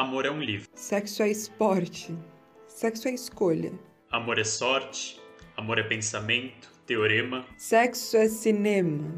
Amor é um livro. Sexo é esporte. Sexo é escolha. Amor é sorte. Amor é pensamento, teorema. Sexo é cinema.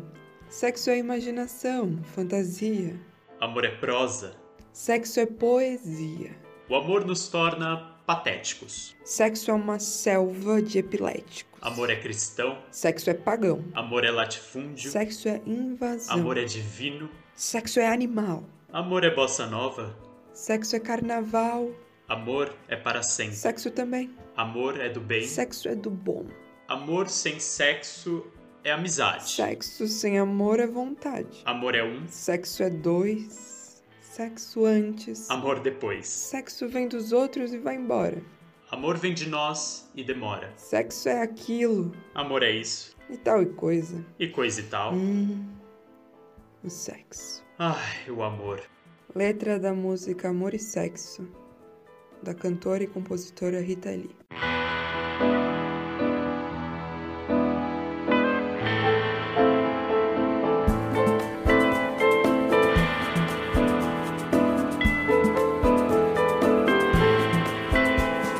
Sexo é imaginação, fantasia. Amor é prosa. Sexo é poesia. O amor nos torna patéticos. Sexo é uma selva de epiléticos. Amor é cristão. Sexo é pagão. Amor é latifúndio. Sexo é invasão. Amor é divino. Sexo é animal. Amor é bossa nova. Sexo é carnaval. Amor é para sempre. Sexo também. Amor é do bem. Sexo é do bom. Amor sem sexo é amizade. Sexo sem amor é vontade. Amor é um. Sexo é dois. Sexo antes. Amor depois. Sexo vem dos outros e vai embora. Amor vem de nós e demora. Sexo é aquilo. Amor é isso. E tal e coisa. E coisa e tal. Hum. O sexo. Ai, o amor. Letra da música Amor e Sexo, da cantora e compositora Rita Lee.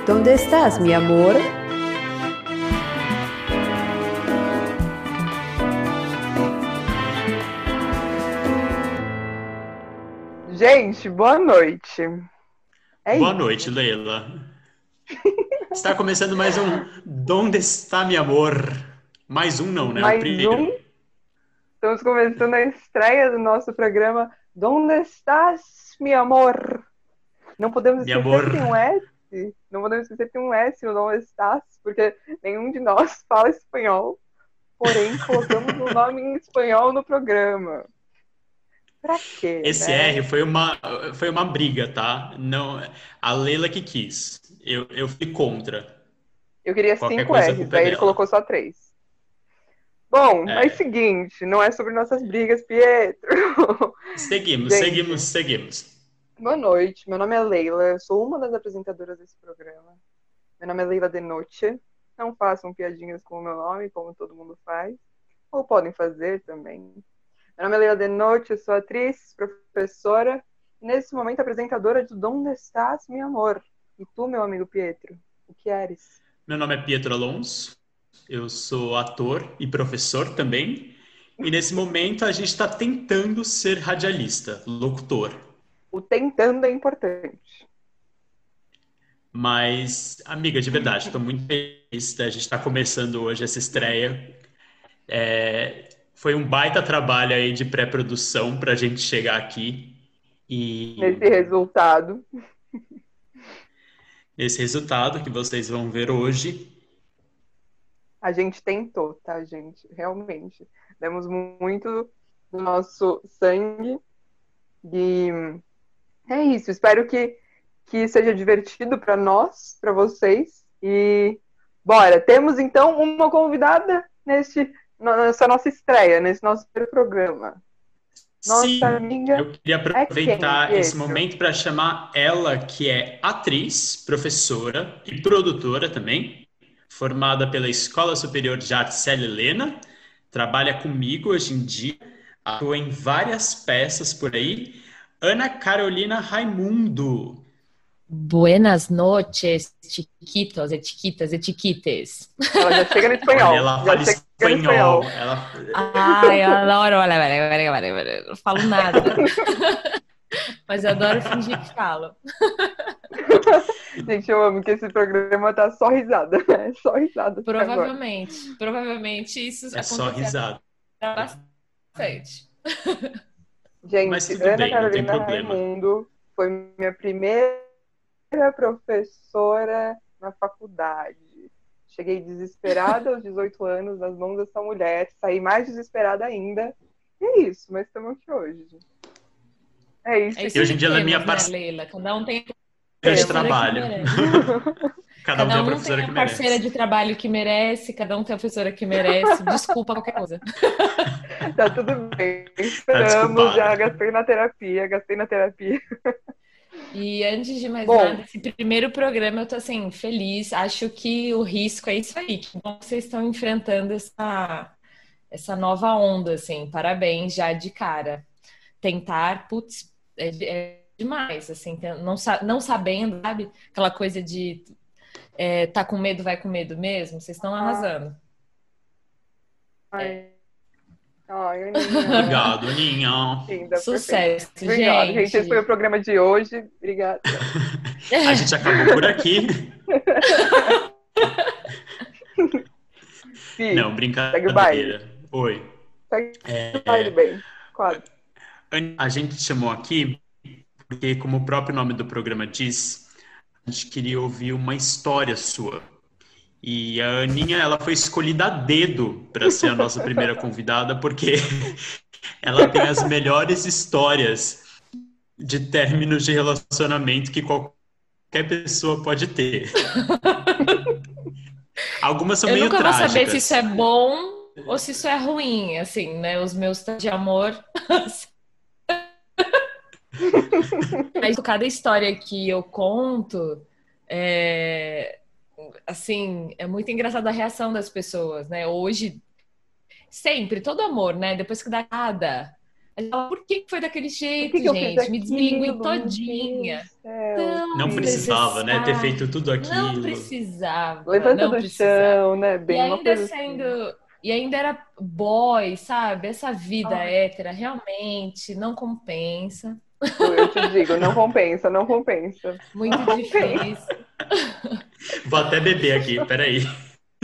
¿Dónde estás, mi amor? Gente, boa noite. É Boa isso. noite, Leila. Está começando mais um Donde está mi amor? Mais um não, né? o Mais primeiro. um. Estamos começando a estreia do nosso programa Donde estás, mi amor? Não podemos esquecer amor. que tem um S. Não podemos esquecer que tem um S no Donde estás, porque nenhum de nós fala espanhol. Porém, colocamos o nome em espanhol no programa. Pra quê? Esse né? R foi uma, foi uma briga, tá? Não, a Leila que quis. Eu, eu fui contra. Eu queria Qualquer cinco R's, é aí ele colocou só três. Bom, É. mas seguinte, não é sobre nossas brigas, Pietro. Seguimos, Gente. seguimos, seguimos. Boa noite, meu nome é Leila, eu sou uma das apresentadoras desse programa. Meu nome é Leila de Noche. Não façam piadinhas com o meu nome, como todo mundo faz. Ou podem fazer também. Meu nome é Leila de Noche, eu sou atriz, professora e nesse momento apresentadora de Donde Estás, meu amor? E tu, meu amigo Pietro, o que eres? Meu nome é Pietro Alonso. Eu sou ator e professor também. E nesse momento a gente está tentando ser radialista, locutor. O tentando é importante. Mas, amiga, de verdade, estou muito feliz da gente estar começando hoje essa estreia. É, foi um baita trabalho aí de pré-produção para a gente chegar aqui e Nesse resultado. esse resultado que vocês vão ver hoje. A gente tentou, tá, gente? Realmente. Demos muito do nosso sangue. E é isso. Espero que, que seja divertido para nós, para vocês. E bora. Temos então uma convidada neste, nessa nossa estreia, nesse nosso primeiro programa. Nossa Sim, amiga. eu queria aproveitar quem, esse momento para chamar ela, que é atriz, professora e produtora também, formada pela Escola Superior de Arte Célia Helena, trabalha comigo hoje em dia, atua em várias peças por aí. Ana Carolina Raimundo. Buenas noches, chiquitos, e chiquitas, e chiquites. Ela já chega no espanhol. Ela já fala espanhol. Ela... Ai, eu adoro, olha, olha, olha, olha, olha, não falo nada. Mas eu adoro fingir que falo. Gente, eu amo que esse programa tá só risada, né? Só risada. até agora. Provavelmente, provavelmente isso É só risada. bastante. Gente, Ana bem, Carolina. Raimundo foi minha primeira professora na faculdade. Cheguei desesperada aos 18 anos nas mãos dessa mulher, saí mais desesperada ainda. E é isso, mas estamos aqui hoje. É isso. É isso E hoje em que dia ela é minha temos, né, parceira Leila? Cada um tem de que trabalho. merece. Cada um tem a um professora tem que a parceira merece. de trabalho que merece, cada um tem a professora que merece. Desculpa qualquer coisa. Tá tudo bem. Tá Esperamos, desculpada. já gastei na terapia, gastei na terapia. E antes de mais Bom. nada, esse primeiro programa eu tô assim, feliz. Acho que o risco é isso aí. Que bom que vocês estão enfrentando essa, essa nova onda, assim. Parabéns já de cara. Tentar, putz, é, é demais, assim, não, não sabendo, sabe? Aquela coisa de é, tá com medo, vai com medo mesmo. Vocês estão arrasando. Ai. Ai, Aninha. Obrigado, Aninha. Sim, Sucesso, perfeito. Obrigada, gente. gente. Esse foi o programa de hoje. Obrigada. A gente acabou por aqui. Fih, Não, Segue o brincadeira. baile. Oi. segue É, o baile bem. Quase. A gente te chamou aqui porque, como o próprio nome do programa diz, a gente queria ouvir uma história sua. E a Aninha, ela foi escolhida a dedo para ser a nossa primeira convidada, porque ela tem as melhores histórias de términos de relacionamento que qualquer pessoa pode ter. Algumas são Eu meio nunca trágicas. vou saber se isso é bom ou se isso é ruim, assim, né? Os meus de amor. Mas cada história que eu conto, é, assim, é muito engraçada a reação das pessoas, né? Hoje, sempre, todo amor, né? Depois que dá nada, a gente fala, por que foi daquele jeito, que, que gente? Me deslinguei todinha. Céu. Tão Não precisava, né? Ter feito tudo Não aquilo. precisava. Levanta não do precisava. chão, né? E Bem uma ainda coisa sendo. assim. E ainda era boy, sabe? Essa vida Ai. hétera realmente não compensa. Eu te digo, não compensa, não compensa. Muito difícil. Vou até beber aqui, peraí.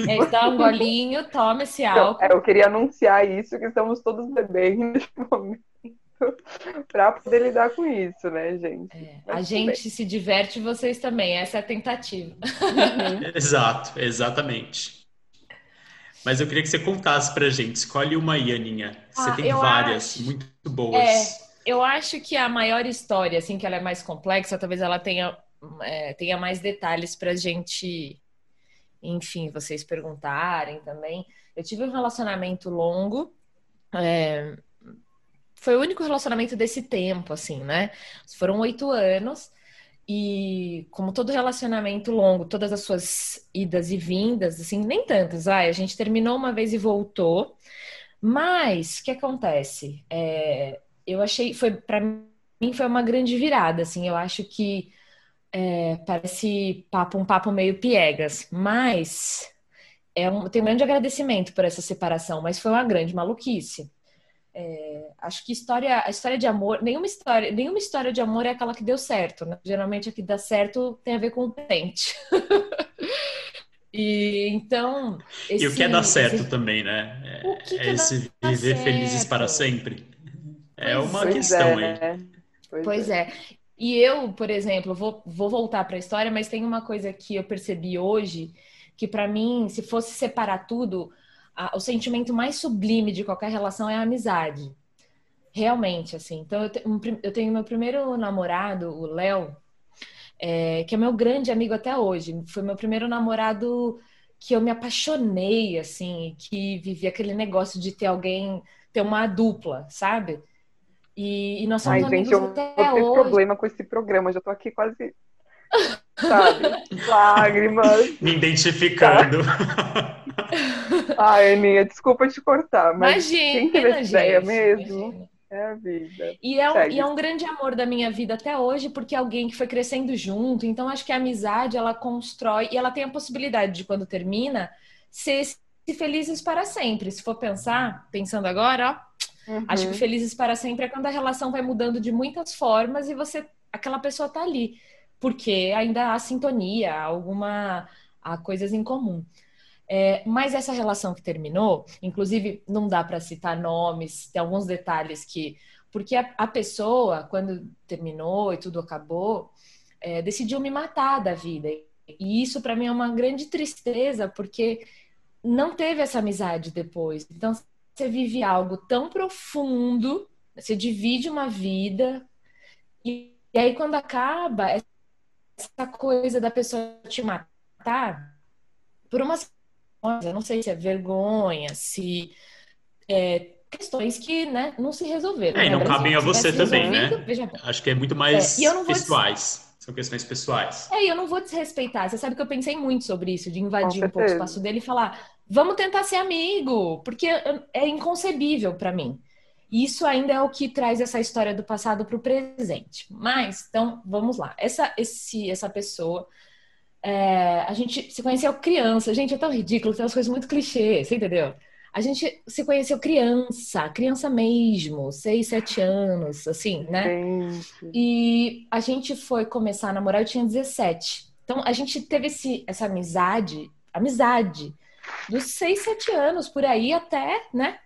É, dá um golinho, toma esse Então, álcool. é, eu queria anunciar isso, que estamos todos bebendo nesse momento, para poder lidar com isso, né, gente? É, a gente se diverte, vocês também. Essa é a tentativa. Uhum. Exato, exatamente. Mas eu queria que você contasse pra gente. Escolhe uma aí, Aninha. Você Ah, tem eu várias, acho. muito boas. Eu acho que a maior história, assim, que ela é mais complexa, talvez ela tenha, é, tenha mais detalhes pra gente, enfim, vocês perguntarem também. Eu tive um relacionamento longo, é, foi o único relacionamento desse tempo, assim, né? Foram oito anos, e como todo relacionamento longo, todas as suas idas e vindas, assim, nem tantas, vai, a gente terminou uma vez e voltou, mas o que acontece? É, eu achei, foi para mim foi uma grande virada, assim, eu acho que é, parece papo, um papo meio piegas, mas é um, tenho um grande agradecimento por essa separação, mas foi uma grande maluquice. É, acho que história, a história de amor, nenhuma história, nenhuma história de amor é aquela que deu certo, né? Geralmente a que dá certo tem a ver com o presente. e então E o que é dar esse- certo esse- também, né? O que É, que é esse viver felizes certo? para sempre. É Pois uma Pois questão aí. é. Pois é. E eu, por exemplo, vou, vou voltar para a história, mas tem uma coisa que eu percebi hoje, que para mim, se fosse separar tudo, a- o sentimento mais sublime de qualquer relação é a amizade. Realmente, assim. Então, eu, te- um eu tenho meu primeiro namorado, o Léo, é, que é meu grande amigo até hoje. Foi meu primeiro namorado que eu me apaixonei, assim, que vivia aquele negócio de ter alguém, ter uma dupla, sabe? E, e nós somos Ai, amigos gente, eu até vou ter hoje. problema com esse programa, já tô aqui quase, sabe, lágrimas. Me identificando. Ai, Aninha, desculpa te cortar, mas Imagina, quem teve essa gente, ideia mesmo? imagina. é a vida. E é, um, Segue. e é um grande amor da minha vida até hoje, porque é alguém que foi crescendo junto. Então, acho que a amizade, ela constrói, e ela tem a possibilidade de, quando termina, ser se felizes para sempre. Se for pensar, pensando agora, ó, acho que Uhum. felizes para sempre é quando a relação vai mudando de muitas formas e você, aquela pessoa tá ali, porque ainda há sintonia, há alguma, há coisas em comum. É, mas essa relação que terminou, inclusive não dá para citar nomes, tem alguns detalhes que. Porque a, a pessoa, quando terminou e tudo acabou, é, decidiu me matar da vida. E isso para mim é uma grande tristeza, porque não teve essa amizade depois. Então você vive algo tão profundo, você divide uma vida, e, e aí quando acaba, essa coisa da pessoa te matar, por umas eu não sei se é vergonha, se é, questões que né, não se resolveram. É, e né? não Brasil, cabem a você também, né? veja. Acho que é muito mais É, pessoais. São questões pessoais. É, e eu não vou desrespeitar. Você sabe que eu pensei muito sobre isso, de invadir um pouco o espaço dele e falar, vamos tentar ser amigo, porque é inconcebível pra mim. Isso ainda é o que traz essa história do passado para o presente. Mas, então, vamos lá. Essa, esse, essa pessoa, é, a gente se conheceu criança. Gente, é tão ridículo, tem umas coisas muito clichê, você entendeu? A gente se conheceu criança, criança mesmo, seis, sete anos, assim, né? Gente. E a gente foi começar a namorar, eu tinha 17. Então, a gente teve esse, essa amizade, amizade, dos seis, sete anos, por aí, até, né?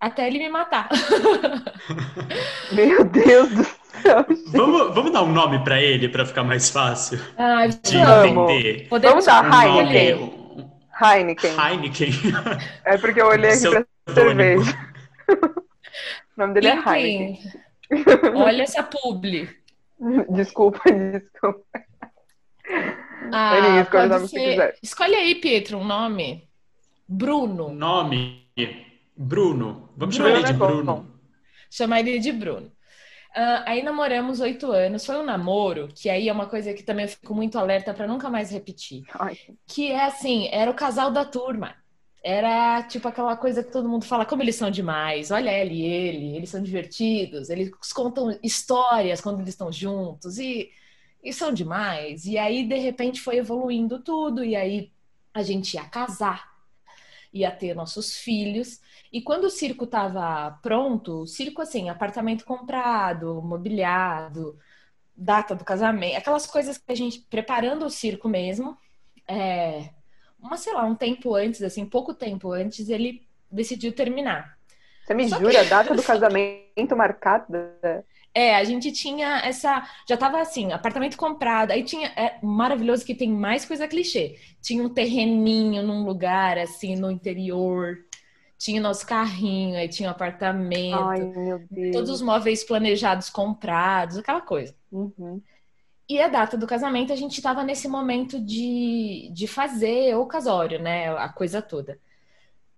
Até ele me matar. Meu Deus do céu. Vamos, vamos dar um nome pra ele pra ficar mais fácil Ai, de entender. Podemos Vamos dar Um Heineken. nome, Heineken. Heineken. É porque eu olhei aqui pra cerveja. O nome dele é Heineken. Olha essa publi. Desculpa, desculpa. Ah, Ele escolhe o pode nome que ser- quiser. Escolhe aí, Pietro, um nome. Bruno. Nome: Bruno. Vamos Bruno chamar ele de é bom. Bruno. Chamar ele de Bruno. Ah, aí namoramos oito anos. Foi um namoro, que aí é uma coisa que também eu fico muito alerta pra nunca mais repetir. Ai, Que é assim, era o casal da turma. Era tipo aquela coisa que todo mundo fala, como eles são demais. Olha ela e ele, eles são divertidos, eles contam histórias quando eles estão juntos e, e são demais. E aí, de repente, foi evoluindo tudo, e aí a gente ia casar, ia ter nossos filhos. E quando o circo estava pronto, o circo assim, apartamento comprado, mobiliado, data do casamento, aquelas coisas que a gente preparando o circo mesmo, é, uma, sei lá, um tempo antes, assim, pouco tempo antes, ele decidiu terminar. Você me Só jura a data do casamento marcada? É, a gente tinha essa. Já tava assim, apartamento comprado. Aí tinha. É maravilhoso que tem mais coisa clichê. Tinha um terreninho num lugar, assim, no interior. Tinha o nosso carrinho, aí tinha o apartamento. Ai, meu Deus. Todos os móveis planejados, comprados, aquela coisa. Uhum. E a data do casamento, a gente estava nesse momento de, de fazer o casório, né? A coisa toda.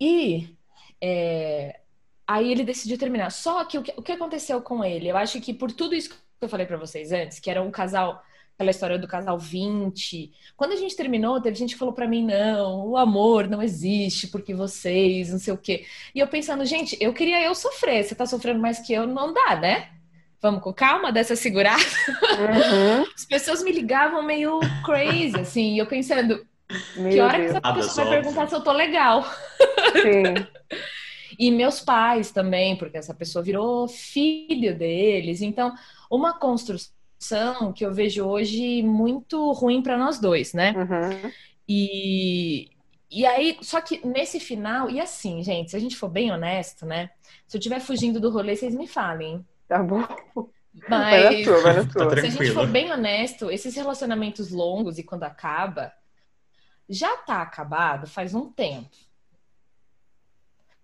E é, aí ele decidiu terminar. Só que o, que o que aconteceu com ele? Eu acho que por tudo isso que eu falei para vocês antes, que era um casal, aquela história do casal 20. Quando a gente terminou, teve gente que falou para mim: não, o amor não existe porque vocês, não sei o quê. E eu pensando, gente, eu queria eu sofrer. Você tá sofrendo mais que eu, não dá, né? Vamos com calma dessa segurada. Uhum. As pessoas me ligavam meio crazy, assim, e eu pensando, Meu que hora que Deus. essa Piadas, pessoa vai perguntar se eu tô legal? Sim. E meus pais também, porque essa pessoa virou filho deles. Então, uma construção que eu vejo hoje muito ruim para nós dois, né? Uhum. E, e aí, só que nesse final, e assim, gente, se a gente for bem honesto, né? Se eu estiver fugindo do rolê, vocês me falem. hein? Tá bom. Vai na Mas sua, vai na Tá sua. Se a gente for bem honesto, esses relacionamentos longos e quando acaba, já tá acabado faz um tempo.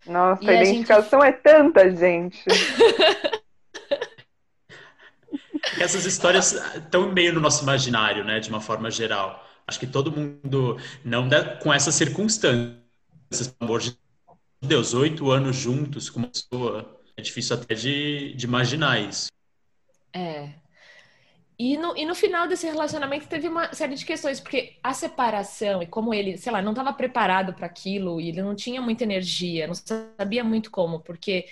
Nossa, E a a identificação é tanta, gente. Essas histórias estão meio no nosso imaginário, né? De uma forma geral. Acho que todo mundo, não dá- com essas circunstâncias, pelo amor de Deus, oito anos juntos com uma pessoa, é difícil até de, de imaginar isso. É. E no, e no final desse relacionamento teve uma série de questões, porque a separação e como ele, sei lá, não estava preparado para aquilo e ele não tinha muita energia, não sabia muito como, porque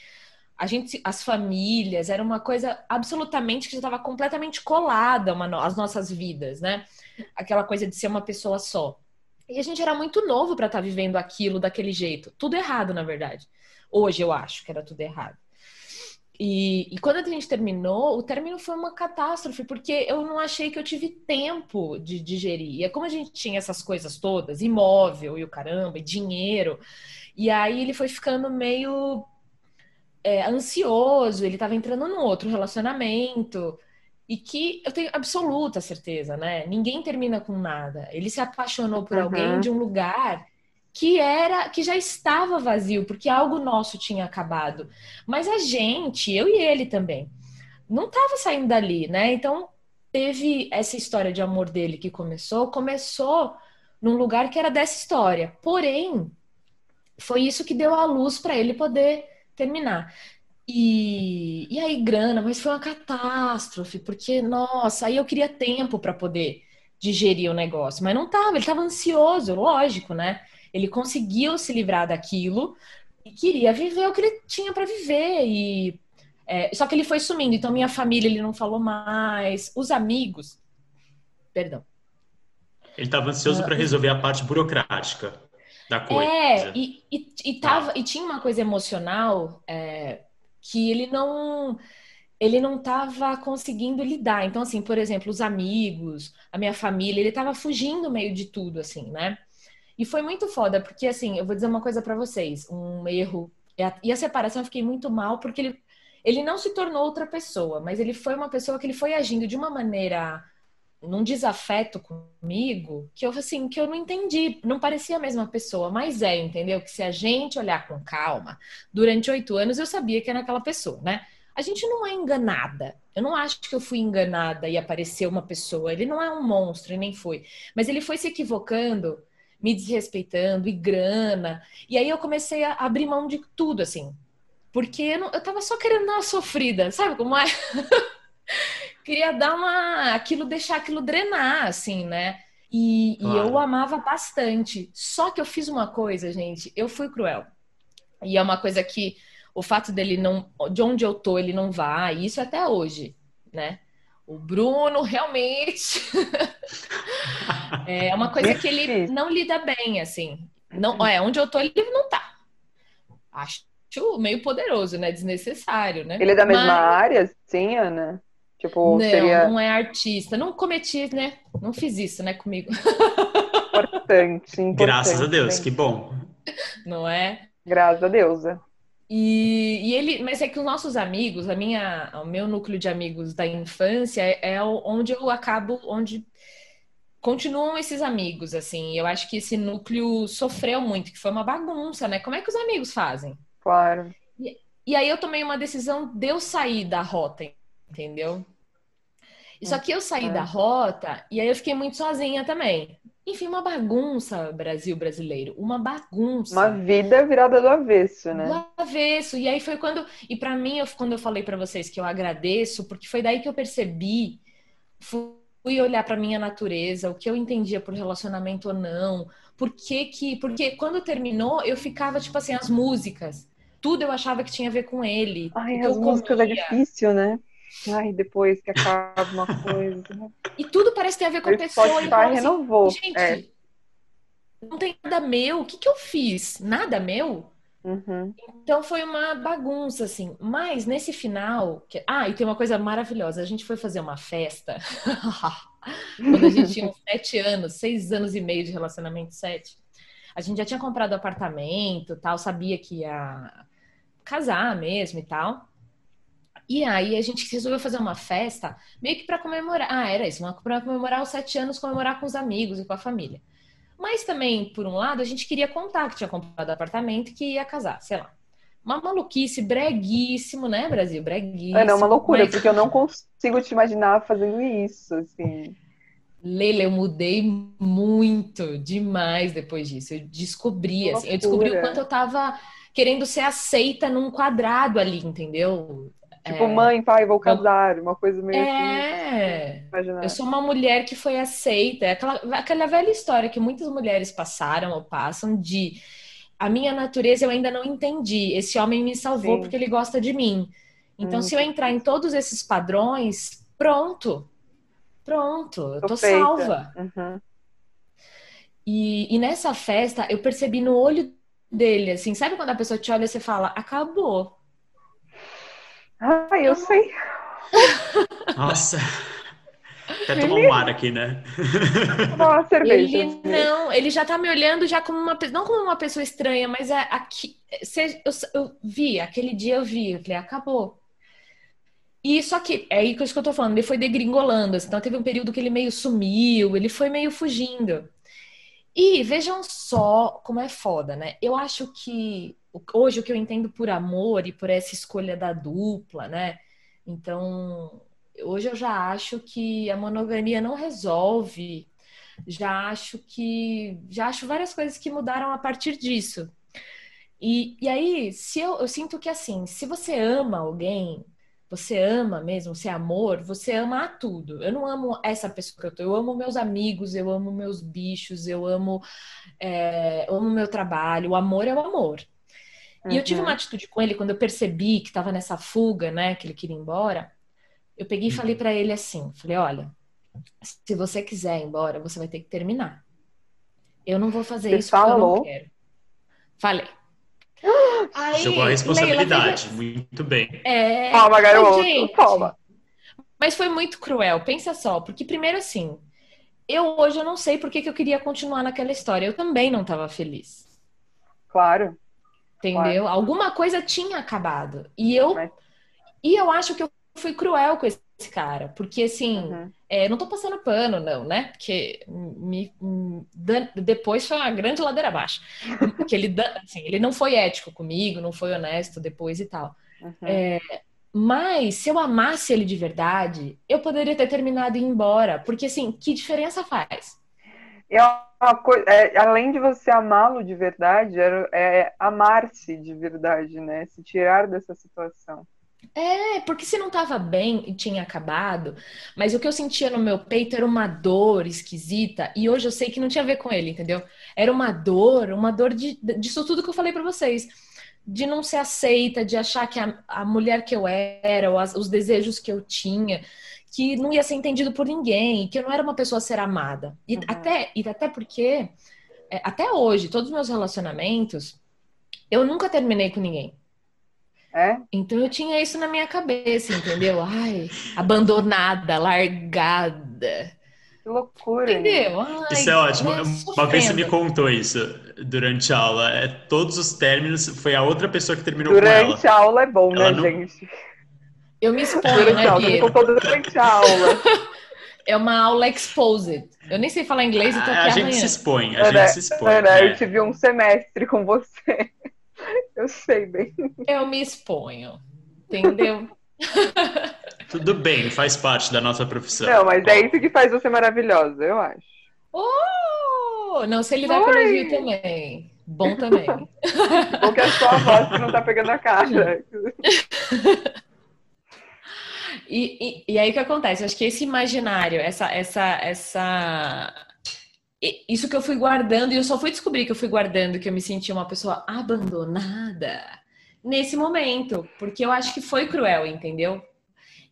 a gente, as famílias, era uma coisa absolutamente que já estava completamente colada uma, às nossas vidas, né? Aquela coisa de ser uma pessoa só. E a gente era muito novo para estar vivendo aquilo daquele jeito. Tudo errado, na verdade. Hoje eu acho que era tudo errado. E, e quando a gente terminou, o término foi uma catástrofe, porque eu não achei que eu tive tempo de digerir. E é como a gente tinha essas coisas todas, imóvel e o caramba, e dinheiro, e aí ele foi ficando meio é, ansioso, ele estava entrando num outro relacionamento, e que eu tenho absoluta certeza, né? Ninguém termina com nada. Ele se apaixonou por Uhum. alguém de um lugar que era, que já estava vazio, porque algo nosso tinha acabado. Mas a gente, eu e ele também, não estava saindo dali, né? Então teve essa história de amor dele que começou, começou num lugar que era dessa história. Porém, foi isso que deu a luz para ele poder terminar. E, e aí, grana, mas foi uma catástrofe, porque, nossa, aí eu queria tempo para poder digerir o negócio, mas não tava, ele tava ansioso, lógico, né? Ele conseguiu se livrar daquilo e queria viver o que ele tinha para viver. E, É, só que ele foi sumindo, então minha família ele não falou mais, os amigos, perdão. Ele estava ansioso uh, para resolver a parte burocrática da coisa. É, e, e, e, tava, ah. e tinha uma coisa emocional é, que ele não ele não estava conseguindo lidar. Então, assim, por exemplo, os amigos, a minha família, ele estava fugindo meio de tudo, assim, né? E foi muito foda, porque, assim, eu vou dizer uma coisa para vocês, um erro. E a separação eu fiquei muito mal, porque ele, ele não se tornou outra pessoa, mas ele foi uma pessoa que ele foi agindo de uma maneira num desafeto comigo que eu assim que eu não entendi, não parecia a mesma pessoa, mas é, entendeu? Que se a gente olhar com calma, durante oito anos eu sabia que era aquela pessoa, né? A gente não é enganada. Eu não acho que eu fui enganada e apareceu uma pessoa. Ele não é um monstro, e nem foi. Mas ele foi se equivocando, me desrespeitando, e grana. E aí eu comecei a abrir mão de tudo, assim. Porque eu, não, eu tava só querendo dar uma sofrida, sabe como é? queria dar uma. aquilo, deixar aquilo drenar, assim, né? E, claro. e, eu amava bastante. Só que eu fiz uma coisa, gente, eu fui cruel. E é uma coisa que o fato dele não. De onde eu tô, ele não vai, isso até hoje, né? O Bruno realmente é uma coisa que ele não lida bem, assim. Não, é, onde eu tô, ele não tá. Acho meio poderoso, né? Desnecessário, né? Ele é da mesma Mas... área, sim, Ana? Tipo, não, seria... não é artista. Não cometi, né? Não fiz isso, né, comigo. Importante, importante. Graças a Deus, que bom. Não é? Graças a Deus. E, e, ele, mas é que os nossos amigos, a minha, o meu núcleo de amigos da infância é, é onde eu acabo, onde continuam esses amigos, assim. Eu acho que esse núcleo sofreu muito, que foi uma bagunça, né? Como é que os amigos fazem? Claro. E, e aí eu tomei uma decisão de eu sair da rota, entendeu? E só que eu saí é. da rota e aí eu fiquei muito sozinha também. Enfim, uma bagunça, Brasil brasileiro. Uma bagunça. Uma vida virada do avesso, né? Do avesso. E aí foi quando. E para mim, eu, quando eu falei para vocês que eu agradeço, porque foi daí que eu percebi. Fui olhar para minha natureza, o que eu entendia por relacionamento ou não. Por que que. Porque quando terminou, eu ficava, tipo assim, as músicas. Tudo eu achava que tinha a ver com ele. Ai, as músicas é difícil, né? Ai, depois que acaba uma coisa. Né? E tudo parece ter a ver com a pessoa. Spotify assim, renovou. Gente, é. não tem nada meu. O que, que eu fiz? Nada meu? Uhum. Então foi uma bagunça, assim. Mas nesse final. Que... Ah, e tem uma coisa maravilhosa. A gente foi fazer uma festa. Quando a gente tinha uns sete anos, seis anos e meio de relacionamento, sete. A gente já tinha comprado apartamento tal, sabia que ia casar mesmo e tal. E aí a gente resolveu fazer uma festa, meio que para comemorar. Ah, era isso, para comemorar os sete anos, comemorar com os amigos e com a família. Mas também, por um lado, a gente queria contar que tinha comprado apartamento e que ia casar, sei lá. Uma maluquice, breguíssimo, né, Brasil? Breguíssimo. É, não, uma loucura, porque eu não consigo te imaginar fazendo isso, assim. Leila, eu mudei muito, demais depois disso. Eu descobri, assim, eu descobri o quanto eu tava querendo ser aceita num quadrado ali, entendeu? Tipo, é... mãe, pai, vou casar, uma coisa meio é... assim. Eu sou uma mulher que foi aceita. É aquela, aquela velha história que muitas mulheres passaram ou passam de a minha natureza eu ainda não entendi. Esse homem me salvou Sim. porque ele gosta de mim. Então, hum. se eu entrar em todos esses padrões, pronto. Pronto, eu tô, tô salva. Uhum. E, e nessa festa, eu percebi no olho dele, assim, sabe quando a pessoa te olha e você fala, acabou ah, eu sei. Nossa. Até tomar um ar aqui, né? Uma cerveja. Ele não, ele já tá me olhando já como uma não como uma pessoa estranha, mas é aqui. Eu, eu vi, aquele dia eu vi, eu falei, acabou. E só que, é isso que eu tô falando, ele foi degringolando, assim, então teve um período que ele meio sumiu, ele foi meio fugindo. E vejam só como é foda, né? Eu acho que hoje o que eu entendo por amor e por essa escolha da dupla, né? Então, hoje eu já acho que a monogamia não resolve. Já acho que já acho várias coisas que mudaram a partir disso. E, e aí, se eu, eu sinto que assim, se você ama alguém, você ama mesmo, você é amor, você ama a tudo. Eu não amo essa pessoa que eu tô, eu amo meus amigos, eu amo meus bichos, eu amo, é, eu amo meu trabalho. O amor é o amor. E eu tive Uhum. uma atitude com ele quando eu percebi que tava nessa fuga, né, que ele queria ir embora. Eu peguei e falei pra ele assim, falei, olha, se você quiser ir embora, você vai ter que terminar. Eu não vou fazer Você isso porque eu falou? não quero. Falei. Aí, Jogou a Leila responsabilidade. fez- Muito bem. É, Palma, garoto, gente, palma. Mas foi muito cruel. Pensa só, porque primeiro assim, eu hoje eu não sei por que, que eu queria continuar naquela história. Eu também não estava feliz. Claro. Entendeu? Alguma coisa tinha acabado. E eu Mas- e eu acho que eu fui cruel com esse cara, porque assim, Uhum. é, não tô passando pano não, né? Porque me, me- depois foi uma grande ladeira abaixo. que ele assim, ele não foi ético comigo, não foi honesto depois e tal. Uhum. É, mas se eu amasse ele de verdade, eu poderia ter terminado e ir embora, porque assim, que diferença faz? É uma coisa, é, além de você amá-lo de verdade, é, é amar-se de verdade, né? Se tirar dessa situação. É, porque se não tava bem e tinha acabado, mas o que eu sentia no meu peito era uma dor esquisita, e hoje eu sei que não tinha a ver com ele, entendeu? Era uma dor, uma dor de, disso tudo que eu falei pra vocês, de não ser aceita, de achar que a, a mulher que eu era, ou as- os desejos que eu tinha, que não ia ser entendido por ninguém, que eu não era uma pessoa a ser amada. E Uhum. até, e até porque, é, até hoje, todos os meus relacionamentos, eu nunca terminei com ninguém. É? Então eu tinha isso na minha cabeça, entendeu? Ai, abandonada, largada. Que loucura. Entendeu? Ai, Isso é ótimo. né, Uma vez você me contou isso durante a aula. É, todos os términos foi a outra pessoa que terminou com ela. Durante a aula é bom, Ela né, não- gente? Eu me exponho, né, a Bia? contou durante a aula. É uma aula exposed. Eu nem sei falar inglês e tô A, aqui a gente se expõe, a Ana, gente se expõe. Ana, né? eu tive um semestre com você. Eu sei bem. Eu me exponho. Entendeu? Tudo bem, faz parte da nossa profissão. Não, mas é isso que faz você maravilhosa, eu acho. Oh, não sei lidar com Oi. elogio também. Bom também. Bom que a sua voz que não tá pegando a cara. E, e, e aí o que acontece? Eu acho que esse imaginário, essa, essa, essa. Isso que eu fui guardando, e eu só fui descobrir que eu fui guardando, que eu me senti uma pessoa abandonada nesse momento, porque eu acho que foi cruel, entendeu?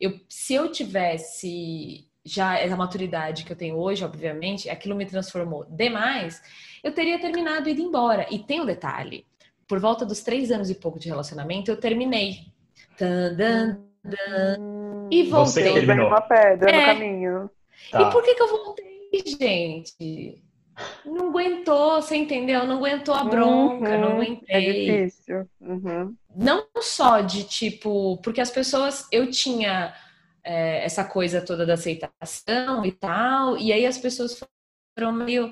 Eu, se eu tivesse já essa maturidade que eu tenho hoje, obviamente, aquilo me transformou demais, eu teria terminado e ido embora. E tem um detalhe: por volta dos três anos e pouco de relacionamento, eu terminei. Tan, dan, e Você voltei. terminou. uma pedra É. no caminho. Tá. E por que que eu voltei, gente? Não aguentou, você entendeu? Não aguentou a bronca, não Uhum. É aguentei. difícil. Uhum. Não só de tipo, porque as pessoas, eu tinha é, essa coisa toda da aceitação e tal, e aí as pessoas foram meio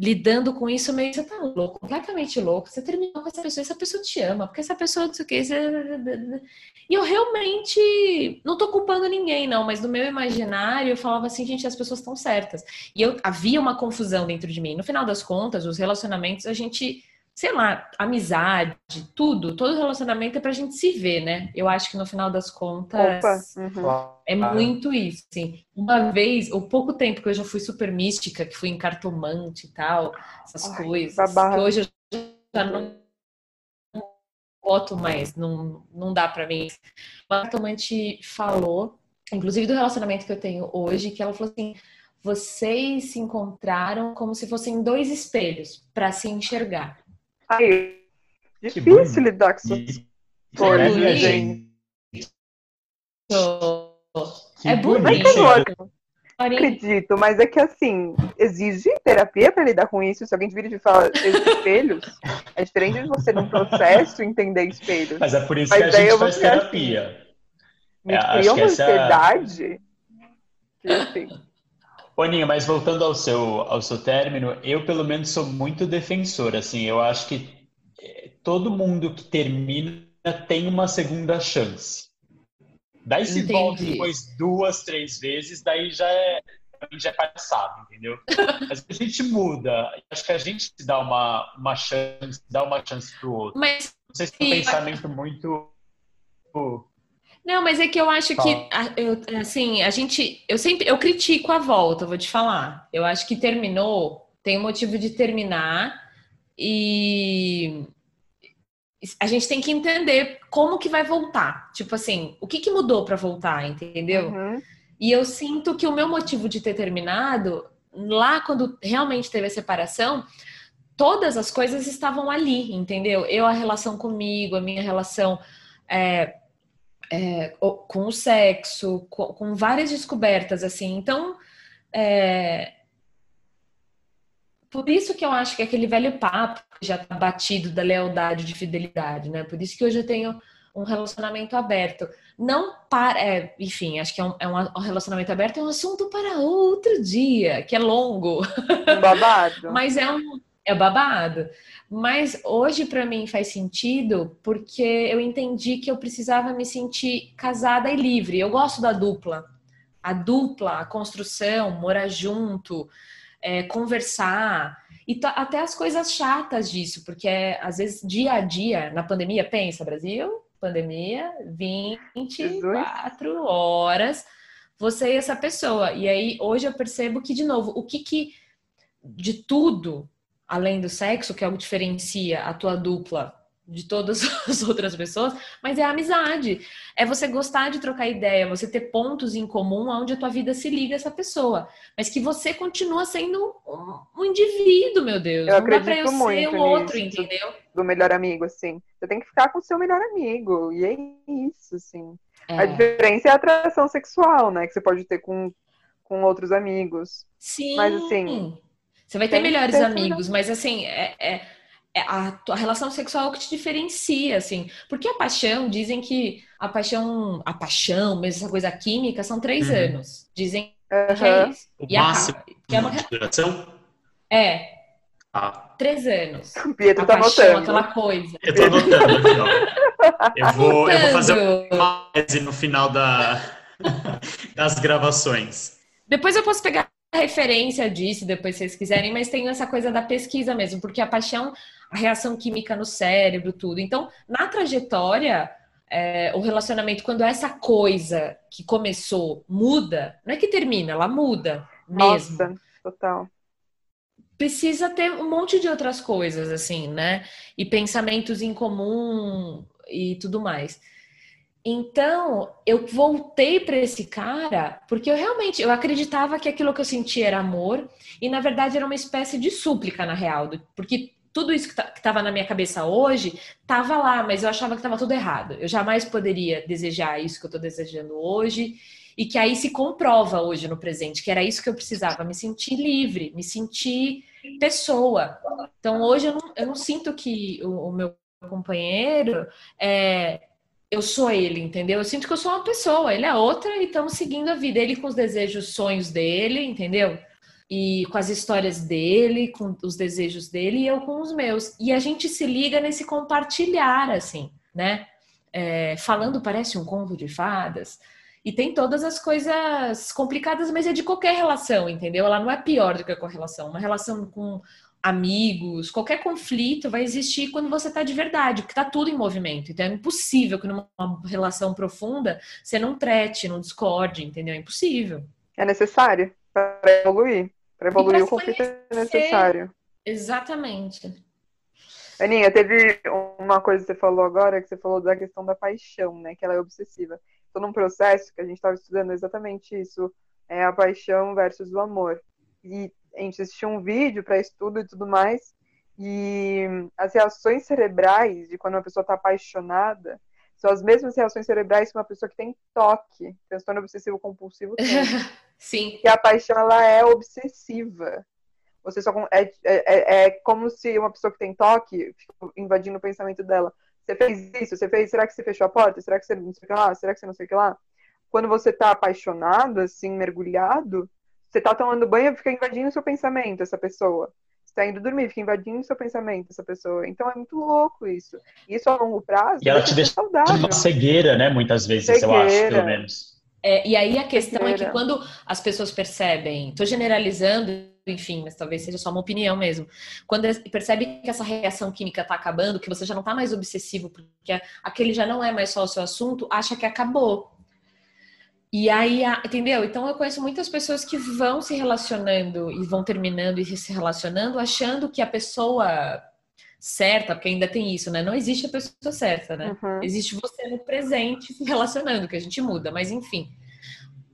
lidando com isso, meio você tá louco, completamente louco. Você terminou com essa pessoa, essa pessoa te ama, porque essa pessoa não sei o que. E eu realmente não tô culpando ninguém, não, mas no meu imaginário eu falava assim, gente, as pessoas estão certas. E eu havia uma confusão dentro de mim. No final das contas, os relacionamentos, a gente, sei lá, amizade, tudo, todo relacionamento é pra gente se ver, né? Eu acho que no final das contas Opa. Uhum. é muito isso, assim. Uma vez, ou pouco tempo que eu já fui super mística, que fui em cartomante e tal, essas Ai, coisas, babado. que hoje eu já não boto mais, não, não dá pra mim. Uma cartomante falou, inclusive do relacionamento que eu tenho hoje, que ela falou assim: vocês se encontraram como se fossem dois espelhos pra se enxergar. Aí, difícil lidar com isso. Isso Olha, é minha gente. Que É bonito. Acredito, mas é que assim, exige terapia para lidar com isso. Se alguém te vira e te fala esses espelhos, é diferente de você num processo entender espelhos. Mas é por isso Mas que a gente faz ficar terapia. Me É, cria uma é ansiedade. Que, assim, Boninho, mas voltando ao seu, ao seu término, eu pelo menos sou muito defensor, assim, eu acho que eh, todo mundo que termina tem uma segunda chance. Daí se Entendi. volta depois duas, três vezes, daí já é, já é palhaçada, entendeu? Mas a gente muda, acho que a gente dá uma, uma chance, dá uma chance pro outro. Mas Não sei se é um pensamento muito... Não, mas é que eu acho que, eu- assim, a gente, eu sempre, eu critico a volta, vou te falar. Eu acho que terminou, tem um motivo de terminar e a gente tem que entender como que vai voltar. Tipo assim, o que, que mudou para voltar, entendeu? Uhum. E eu sinto que o meu motivo de ter terminado, lá quando realmente teve a separação, todas as coisas estavam ali, entendeu? Eu, a relação comigo, a minha relação é, é, com o sexo, com, com, várias descobertas, assim. Então, é, por isso que eu acho que aquele velho papo já tá batido da lealdade, de fidelidade, né? Por isso que hoje eu tenho um relacionamento aberto. Não para. É, enfim, acho que é um, é um, relacionamento aberto, é um assunto para outro dia, que é longo. Um babado. Mas é um. É babado. Mas hoje para mim faz sentido porque eu entendi que eu precisava me sentir casada e livre. Eu gosto da dupla. A dupla, a construção, morar junto, é, conversar. E até as coisas chatas disso, porque é, às vezes dia a dia, na pandemia, pensa, Brasil, pandemia, 24 horas, você e essa pessoa. E aí hoje eu percebo que, de novo, o que que de tudo, além do sexo, que é o que diferencia a tua dupla de todas as outras pessoas, mas é a amizade. É você gostar de trocar ideia, você ter pontos em comum onde a tua vida se liga a essa pessoa. Mas que você continua sendo um, um indivíduo, meu Deus. Eu Não acredito dá pra eu muito ser o nisso, outro, entendeu? Do melhor amigo, assim. Você tem que ficar com o seu melhor amigo. E é isso, assim. A É. diferença é a atração sexual, né? Que você pode ter com, com outros amigos. Sim. Mas, assim, Você vai ter tem melhores ter amigos, mas assim, é, é- é a tua relação sexual é o que te diferencia, assim. Porque a paixão, dizem que a paixão, a paixão, mesmo essa coisa química, são três Uhum. anos. Dizem que é isso. O E máximo Que é, uma- duração? é, Ah, três anos. O Pietro A tá paixão, anotando. aquela coisa. eu tô anotando aqui, ó. Eu vou, eu vou fazer uma tese no final da, das gravações. Depois eu posso pegar a referência disso, depois se vocês quiserem, mas tem essa coisa da pesquisa mesmo, porque a paixão, a reação química no cérebro, tudo. Então, na trajetória, é, o relacionamento, quando essa coisa que começou muda, não é que termina, ela muda mesmo. Nossa, total. Precisa ter um monte de outras coisas, assim, né? E pensamentos em comum e tudo mais. Então, eu voltei para esse cara porque eu realmente eu acreditava que aquilo que eu sentia era amor e na verdade era uma espécie de súplica na real, porque tudo isso que estava na minha cabeça hoje estava lá, mas eu achava que estava tudo errado. Eu jamais poderia desejar isso que eu estou desejando hoje e que aí se comprova hoje no presente, que era isso que eu precisava, me sentir livre, me sentir pessoa. Então hoje eu não, eu não sinto que o, o meu companheiro é eu sou ele, entendeu? Eu sinto que eu sou uma pessoa, ele é outra e estamos seguindo a vida. Ele com os desejos, sonhos dele, entendeu? E com as histórias dele, com os desejos dele e eu com os meus. E a gente se liga nesse compartilhar, assim, né? É, falando parece um conto de fadas. E tem todas as coisas complicadas, mas é de qualquer relação, entendeu? Ela não é pior do que a correlação. Uma relação com amigos, qualquer conflito vai existir quando você está de verdade, porque está tudo em movimento. Então é impossível que numa relação profunda você não trete, não discorde, entendeu? É impossível. É necessário para evoluir. Para evoluir o conflito é conhecer. necessário. Exatamente. Aninha, teve uma coisa que você falou agora, que você falou da questão da paixão, né? Que ela é obsessiva. Estou num processo que a gente estava estudando exatamente isso, é a paixão versus o amor. E a gente assistiu um vídeo para estudo e tudo mais, e as reações cerebrais de quando uma pessoa está apaixonada são as mesmas reações cerebrais que uma pessoa que tem toque, transtorno obsessivo compulsivo tem. Sim. que a paixão ela é obsessiva. Você só é, é, é, é como se uma pessoa que tem toque invadindo o pensamento dela. Você fez isso, você fez, será que você fechou a porta? Será que você não sei o que lá? Será que você não sei o que lá? Quando você tá apaixonado, assim, mergulhado, você tá tomando banho, fica invadindo o seu pensamento, essa pessoa. Você tá indo dormir, fica invadindo o seu pensamento, essa pessoa. Então é muito louco isso. Isso a longo prazo E ela vai te deixa saudável. Uma cegueira, né? Muitas vezes, eu acho, Cegueira. pelo menos. É, e aí a questão é que Cegueira. quando as pessoas percebem, tô generalizando, enfim, mas talvez seja só uma opinião mesmo. Quando percebe que essa reação química tá acabando, que você já não tá mais obsessivo, porque aquele já não é mais só o seu assunto, acha que acabou. E aí, entendeu? Então eu conheço muitas pessoas que vão se relacionando e vão terminando e se relacionando, achando que a pessoa certa, porque ainda tem isso, né? Não existe a pessoa certa, né? Uhum. Existe você no presente se relacionando, que a gente muda, mas enfim.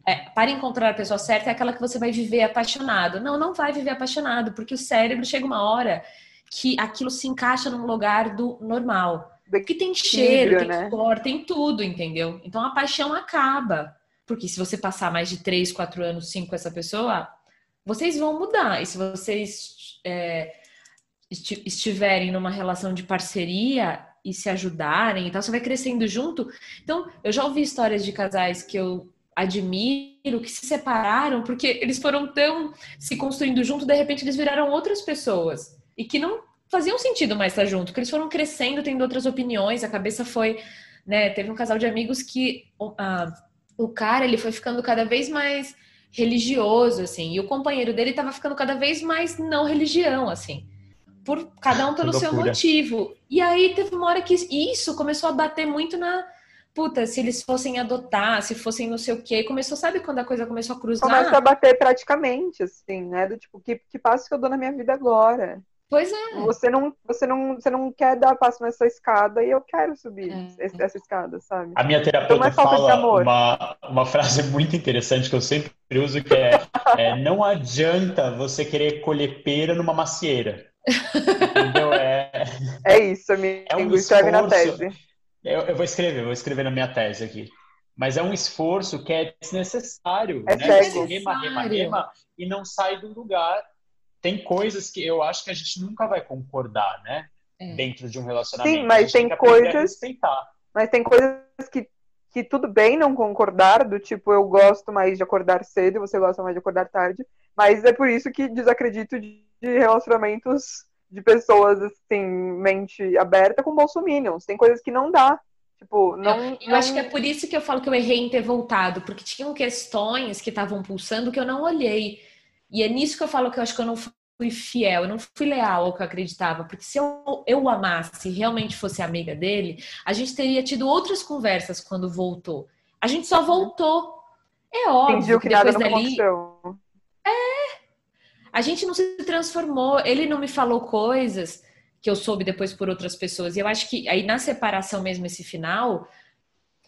É, para encontrar a pessoa certa é aquela que você vai viver apaixonado. Não, não vai viver apaixonado, porque o cérebro chega uma hora que aquilo se encaixa num lugar do normal. Porque tem cheiro, tem né? cor, tem tudo, entendeu? Então a paixão acaba. Porque se você passar mais de três, quatro anos, cinco com essa pessoa, vocês vão mudar. E se vocês é, esti- estiverem numa relação de parceria e se ajudarem e tal, você vai crescendo junto. Então, eu já ouvi histórias de casais que eu admiro, que se separaram porque eles foram tão se construindo junto, de repente eles viraram outras pessoas. E que não faziam sentido mais estar junto, porque eles foram crescendo, tendo outras opiniões, a cabeça foi, né, teve um casal de amigos que a- o cara, ele foi ficando cada vez mais religioso, assim, e o companheiro dele estava ficando cada vez mais não religião, assim, por cada um pelo seu motivo. E aí teve uma hora que isso começou a bater muito na puta, se eles fossem adotar, se fossem não sei o quê, começou, sabe quando a coisa começou a cruzar? Começa a bater praticamente, assim, né? Do tipo, que, que passo que eu dou na minha vida agora? Pois é. Você não, você não, você não quer dar passo nessa escada e eu quero subir É. essa escada, sabe? A minha Então terapeuta não é fala uma, uma frase muito interessante que eu sempre uso, que é, é, não adianta você querer colher pera numa macieira. Entendeu? É, É isso, amigo. É um Escreve na esforço. tese. eu, eu vou escrever, eu vou escrever na minha tese aqui. Mas é um esforço que é desnecessário, É né? Você rema, rema, rema e não sai do lugar. Tem coisas que eu acho que a gente nunca vai concordar, né? É. Dentro de um relacionamento. Sim, mas A gente tem a coisas- respeitar. Mas tem coisas que, que tudo bem não concordar, do tipo, eu gosto mais de acordar cedo e você gosta mais de acordar tarde. Mas é por isso que desacredito de, de relacionamentos de pessoas, assim, mente aberta com bolsominions. Tem coisas que não dá. Tipo, não. Eu acho que é por isso que eu falo que eu errei em ter voltado, porque tinham questões que estavam pulsando que eu não olhei. E é nisso que eu falo que eu acho que eu não fui fiel, eu não fui leal ao que eu acreditava. Porque se eu, eu o amasse e realmente fosse amiga dele, a gente teria tido outras conversas quando voltou. A gente só voltou. É óbvio Fingiu que depois dali aconteceu. a gente não se transformou, ele não me falou coisas que eu soube depois por outras pessoas. E eu acho que aí na separação mesmo esse final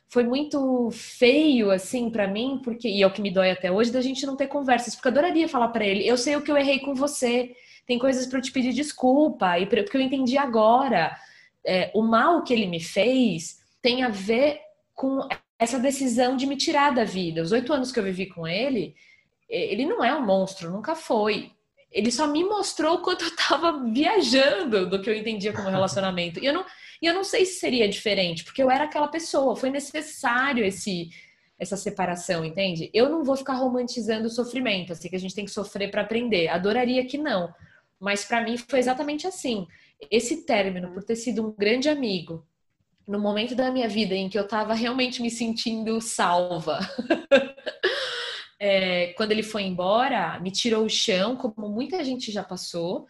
foi muito feio assim pra mim, porque e é o que me dói até hoje da gente não ter conversas, porque eu adoraria falar pra ele, eu sei o que eu errei com você. Tem coisas pra eu te pedir desculpa e porque eu entendi agora. É, o mal que ele me fez tem a ver com essa decisão de me tirar da vida. Os oito anos que eu vivi com ele, ele não é um monstro, nunca foi. Ele só me mostrou o quanto eu tava viajando do que eu entendia como relacionamento. E eu não, e eu não sei se seria diferente, porque eu era aquela pessoa, foi necessário esse essa separação, entende? Eu não vou ficar romantizando o sofrimento, assim que a gente tem que sofrer para aprender. Adoraria que não, mas para mim foi exatamente assim. Esse término, por ter sido um grande amigo, no momento da minha vida em que eu tava realmente me sentindo salva, é, quando ele foi embora, me tirou o chão, como muita gente já passou.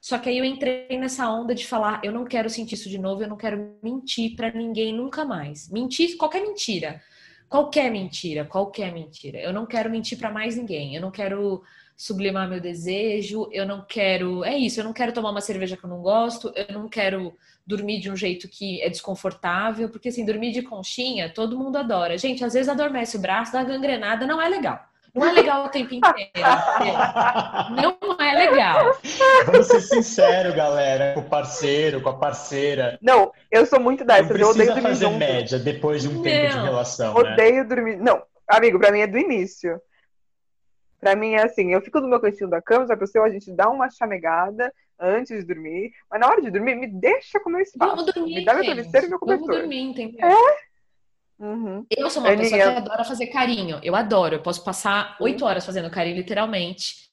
Só que aí eu entrei nessa onda de falar, eu não quero sentir isso de novo, eu não quero mentir pra ninguém nunca mais. Mentir, qualquer mentira. Qualquer mentira, qualquer mentira. Eu não quero mentir pra mais ninguém. Eu não quero sublimar meu desejo, eu não quero, é isso, eu não quero tomar uma cerveja que eu não gosto, eu não quero dormir de um jeito que é desconfortável, porque assim, dormir de conchinha, todo mundo adora. Gente, às vezes adormece o braço, dá gangrenada, não é legal. Não é legal o tempo inteiro. Não é legal. Vamos ser sinceros, galera, com o parceiro, com a parceira. Não, eu sou muito Não dessas. Eu odeio precisa dormir fazer junto. média depois de um tempo de relação, né? Odeio dormir. Não, amigo, pra mim é do início. Pra mim é assim, eu fico no meu cantinho da cama, sabe? A gente dá uma chamegada antes de dormir, mas na hora de dormir, me deixa com o meu espaço. Vamos dormir, me dá meu gente. travesseiro e meu Vamos cobertor. dormir, entendeu? Uhum. Eu sou uma Aninha. pessoa que adora fazer carinho. Eu adoro. Eu posso passar oito horas fazendo carinho, literalmente.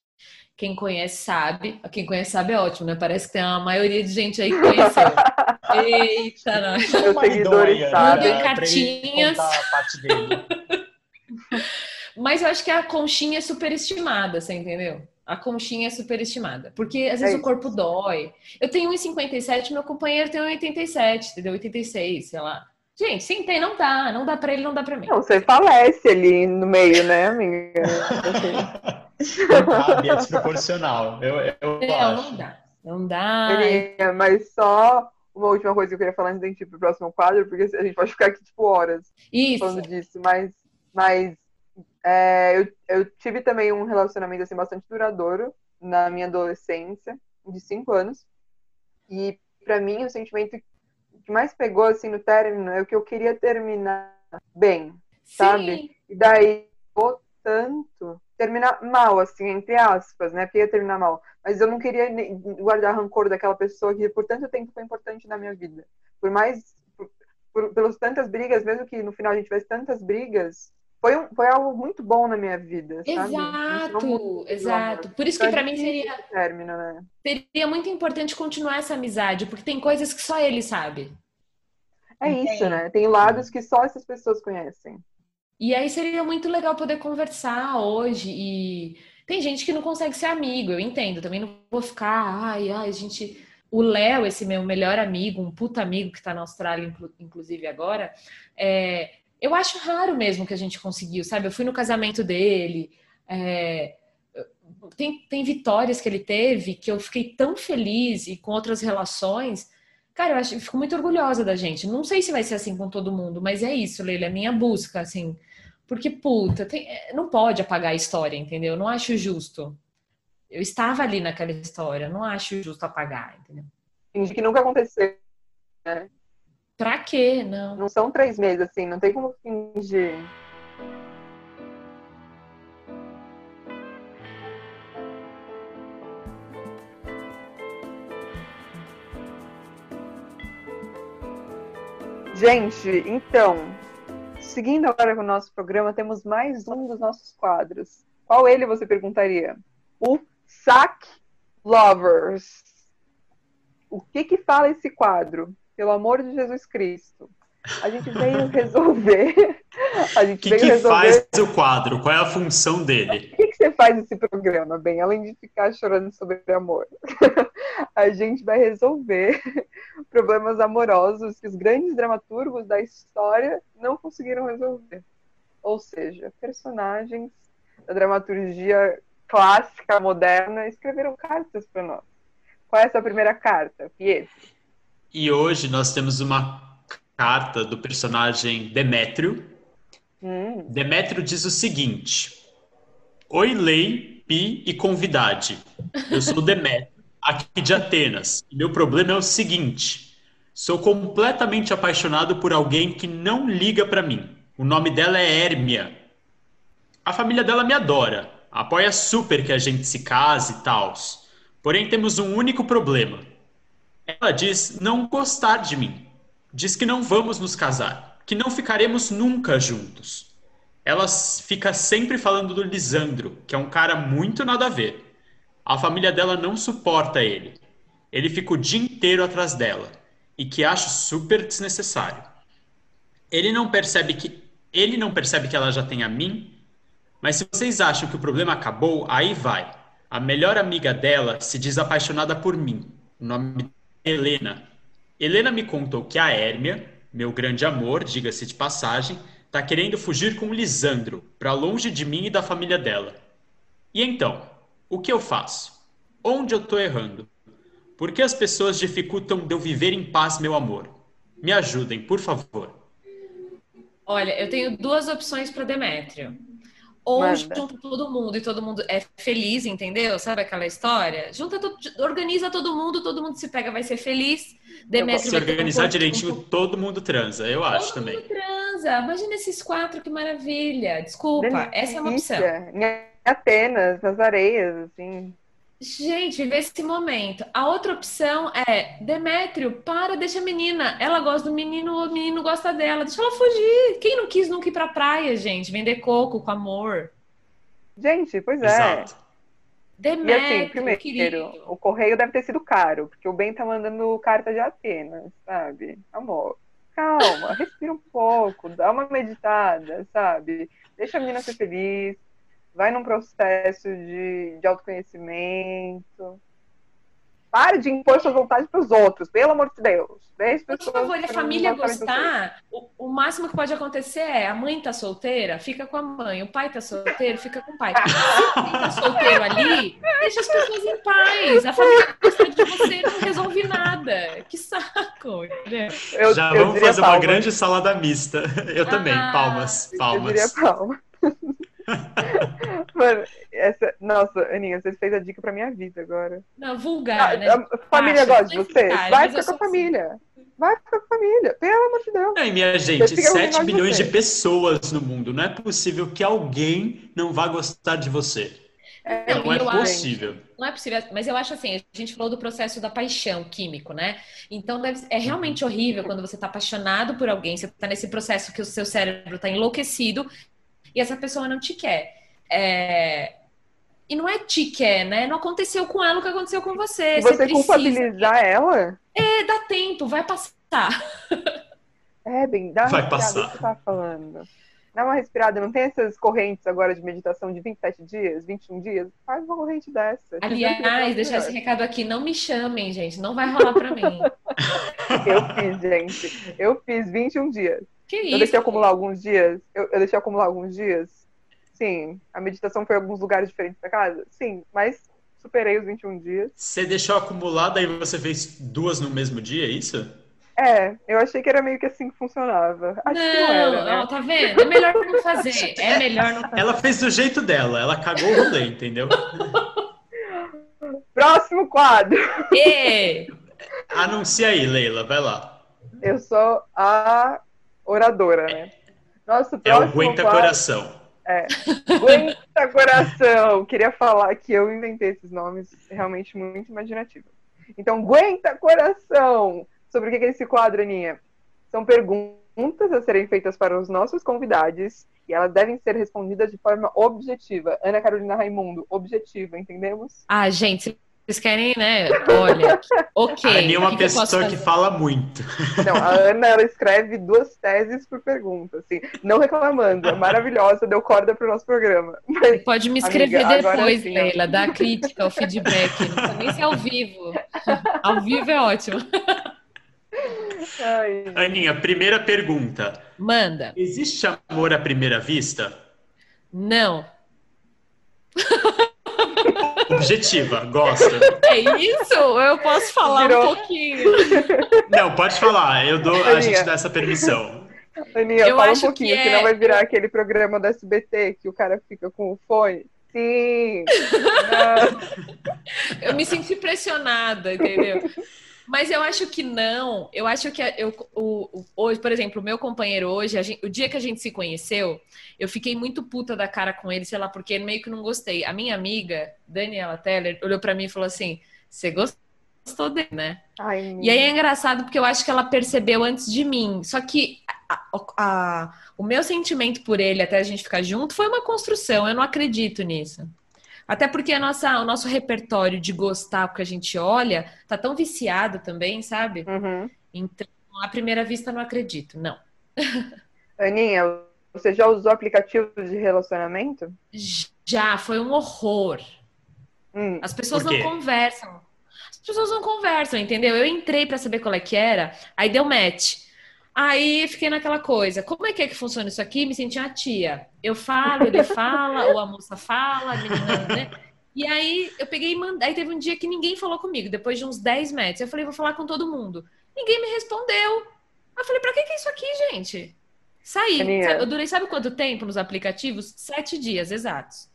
Quem conhece sabe. Quem conhece sabe é ótimo, né? Parece que tem uma maioria de gente aí que conheceu. Eita, nós. Meus seguidores sabem. Cartinhas. Mas eu acho que a conchinha é superestimada, você entendeu? A conchinha é superestimada. Porque às vezes É o corpo dói. Eu tenho 1,57, meu companheiro tem 1,87, entendeu? 86, sei lá. Gente, sim, tem, não dá. Não dá pra ele, não dá pra mim. Não, você falece ali no meio, né, amiga? Não cabe, é desproporcional. Eu, eu Não, acho. não dá. Não dá. Queria, mas só uma última coisa que eu queria falar antes de gente ir pro próximo quadro, porque a gente pode ficar aqui, tipo, horas Isso. falando disso. Mas, mas é, eu, eu tive também um relacionamento, assim, bastante duradouro na minha adolescência, de cinco anos. E, para mim, o sentimento que mais pegou, assim, no término é o que eu queria terminar bem, sabe? Sim. E daí, o tanto terminar mal, assim, entre aspas, né? Porque ia terminar mal. Mas eu não queria guardar rancor daquela pessoa que por tanto tempo foi importante na minha vida. Por mais. Por, por, pelas tantas brigas, mesmo que no final a gente tivesse tantas brigas, foi, um, foi algo muito bom na minha vida, sabe? Exato, exato. Por isso que Então, pra é mim seria, término, né? seria muito importante continuar essa amizade, porque tem coisas que só ele sabe. É Entende? isso, né? Tem lados que só essas pessoas conhecem. E aí seria muito legal poder conversar hoje e tem gente que não consegue ser amigo, eu entendo, também não vou ficar, ai, ai, a gente, o Léo, esse meu melhor amigo, um puta amigo que tá na Austrália, inclu- inclusive agora, é, eu acho raro mesmo que a gente conseguiu, sabe? Eu fui no casamento dele, é, tem, tem vitórias que ele teve que eu fiquei tão feliz e com outras relações. Cara, eu acho, eu fico muito orgulhosa da gente. Não sei se vai ser assim com todo mundo, mas é isso, Leila, é minha busca, assim. Porque, puta, tem- é, não pode apagar a história, entendeu? Eu não acho justo. Eu estava ali naquela história, não acho justo apagar, entendeu? Fingir que nunca aconteceu. Pra quê? Não. Não são três meses, assim, não tem como fingir. Gente, então, seguindo agora com o nosso programa, temos mais um dos nossos quadros. Qual ele você perguntaria? O Sack Lovers. O que que fala esse quadro? Pelo amor de Jesus Cristo. A gente veio resolver. A O gente que, veio que resolver. faz o quadro? Qual é a função dele? O que, que você faz nesse programa, bem? Além de ficar chorando sobre amor. A gente vai resolver problemas amorosos que os grandes dramaturgos da história não conseguiram resolver. Ou seja, personagens da dramaturgia clássica, moderna, escreveram cartas para nós. Qual é essa primeira carta, Pietro? E hoje nós temos uma carta do personagem Demétrio. Hum, Demétrio diz o seguinte: Oi, Lei, Pi e convidade. Eu sou Demétrio, aqui de Atenas. E meu problema é o seguinte: sou completamente apaixonado por alguém que não liga pra mim. O nome dela é Hérmia. A família dela me adora, apoia super que a gente se case e tal. Porém, temos um único problema. Ela diz não gostar de mim. Diz que não vamos nos casar, que não ficaremos nunca juntos. Ela fica sempre falando do Lisandro, que é um cara muito nada a ver. A família dela não suporta ele. Ele fica o dia inteiro atrás dela e que acho super desnecessário. Ele não percebe que ele não percebe que ela já tem a mim, mas se vocês acham que o problema acabou, aí vai. A melhor amiga dela se diz apaixonada por mim. O nome Helena. Helena me contou que a Hérmia, meu grande amor, diga-se de passagem, tá querendo fugir com Lisandro, pra longe de mim e da família dela. E então, o que eu faço? Onde eu tô errando? Por que as pessoas dificultam de eu viver em paz, meu amor? Me ajudem, por favor. Olha, eu tenho duas opções para Demétrio. Ou Manda. junta todo mundo e todo mundo é feliz, entendeu? Sabe aquela história? Junta organiza todo mundo, todo mundo se pega, vai ser feliz. Demétrio Se um organizar corpo- direitinho, todo mundo transa, eu acho Todo também. mundo transa. Imagina esses quatro, que maravilha. Desculpa, essa é uma opção. delícia. Em Atenas, nas areias, assim. Gente, viver esse momento. A outra opção é Demétrio, para, deixa a menina. Ela gosta do menino, o menino gosta dela. Deixa ela fugir. Quem não quis nunca ir pra praia, gente? Vender coco com amor. Gente, pois é. Exato. E Demétrio, assim, primeiro, querido. o correio deve ter sido caro, porque o Ben tá mandando carta de Atenas, sabe? Amor, calma, respira um pouco, dá uma meditada, sabe? Deixa a menina ser feliz, vai num processo de, de autoconhecimento. Para de impor suas vontades pros outros, pelo amor de Deus. Deixa Por pessoas favor, e a família gostar, o, o máximo que pode acontecer é a mãe tá solteira, fica com a mãe, o pai tá solteiro, fica com o pai. Se tá solteiro ali, deixa as pessoas em paz. A família gosta de você não resolve nada. Que saco? Eu, Já eu vamos fazer uma palmas. grande salada mista. Eu também, Ah, palmas, Eu diria palmas. Mano, essa. Nossa, Aninha, você fez a dica pra minha vida agora. Não, vulgar, Ah, né? a família Acha, gosta de não você? vulgar, Vai ficar com a família. Vai ficar com a família. Pelo amor de Deus. Ai, minha gente, Eu fico 7 orgulhosa de bilhões você. de pessoas no mundo. Não é possível que alguém não vá gostar de você. É, Não é eu acho- possível. Não é possível, mas eu acho assim, a gente falou do processo da paixão químico, né? Então deve- é realmente horrível quando você tá apaixonado por alguém, você tá nesse processo que o seu cérebro tá enlouquecido e essa pessoa não te quer. É, E não é te quer, né? Não aconteceu com ela o que aconteceu com você. Se você precisa. culpabilizar ela, É, dá tempo, vai passar. é bem, dá uma Vai respirada passar. que você tá falando. Dá uma respirada, não tem essas correntes agora de meditação de 27 dias, 21 dias? Faz uma corrente dessa. Aliás, deixar esse recado aqui, não me chamem, gente, não vai rolar pra mim. Eu fiz, gente. Eu fiz 21 dias. Que Eu isso? deixei acumular alguns dias. Eu, eu deixei acumular alguns dias. Sim. A meditação foi em alguns lugares diferentes da casa? Sim. Mas superei os 21 dias. Você deixou acumulada e você fez duas no mesmo dia, é isso? É, eu achei que era meio que assim que funcionava. Acho que não era, né? ó, tá vendo? É melhor não fazer. É melhor não fazer. Ela fez do jeito dela, ela cagou o rolê, entendeu? Próximo quadro. Ê! Anuncia aí, Leila, vai lá. Eu sou a oradora, né? Nosso É o próximo Aguenta quadro... Coração. Aguenta coração! Queria falar que eu inventei esses nomes realmente muito imaginativos. Então, aguenta coração! Sobre o que é esse quadro, Aninha? São perguntas a serem feitas para os nossos convidados e elas devem ser respondidas de forma objetiva. Ana Carolina Raimundo, objetiva, entendemos? Ah, gente, vocês querem, né? Olha, ok. a Aninha é uma que que pessoa que fazer? fala muito. Não, a Ana ela escreve duas teses por pergunta, assim, não reclamando, é maravilhosa, deu corda para o nosso programa. Mas Pode me escrever Amiga, depois, sim. Leila, dar a crítica, o feedback. Não precisa nem ser ao vivo. Ao vivo é ótimo. ai, Aninha, primeira pergunta. Manda. Existe amor à primeira vista? Não. Objetiva, gosta. É isso? Eu posso falar Virou. um pouquinho. Não, pode falar, eu dou, a gente dá essa permissão. Aninha, Eu fala um acho pouquinho, que é- senão vai virar aquele programa da SBT que o cara fica com o fone. Sim! Eu me senti pressionada, entendeu? Mas eu acho que não. Eu acho que eu, o, o- hoje, por exemplo, o meu companheiro hoje, gente- o dia que a gente se conheceu, eu fiquei muito puta da cara com ele, sei lá, porque meio que não gostei. A minha amiga, Daniela Teller, olhou pra mim e falou assim: Você gostou dele, né? Ai, E aí é engraçado porque eu acho que ela percebeu antes de mim. Só que a- a- o meu sentimento por ele até a gente ficar junto foi uma construção. Eu não acredito nisso. Até porque a nossa, o nosso repertório de gostar o que a gente olha tá tão viciado também, sabe? Uhum. Então, à primeira vista, não acredito. Não. Aninha, você já usou aplicativos de relacionamento? Já foi um horror. Hum, As pessoas não conversam. As pessoas não conversam, entendeu? Eu entrei pra saber qual é que era, aí deu match. Aí fiquei naquela coisa, como é que é que funciona isso aqui? Me senti uma tia. Eu falo, ele fala, ou a moça fala, a menina, né? E aí eu peguei e mandei. Aí teve um dia que ninguém falou comigo, depois de uns 10 metros. Eu falei, vou falar com todo mundo. Ninguém me respondeu. Eu falei, pra que, que é isso aqui, gente? Saí. Aninha. Eu durei, sabe quanto tempo nos aplicativos? Sete dias exatos.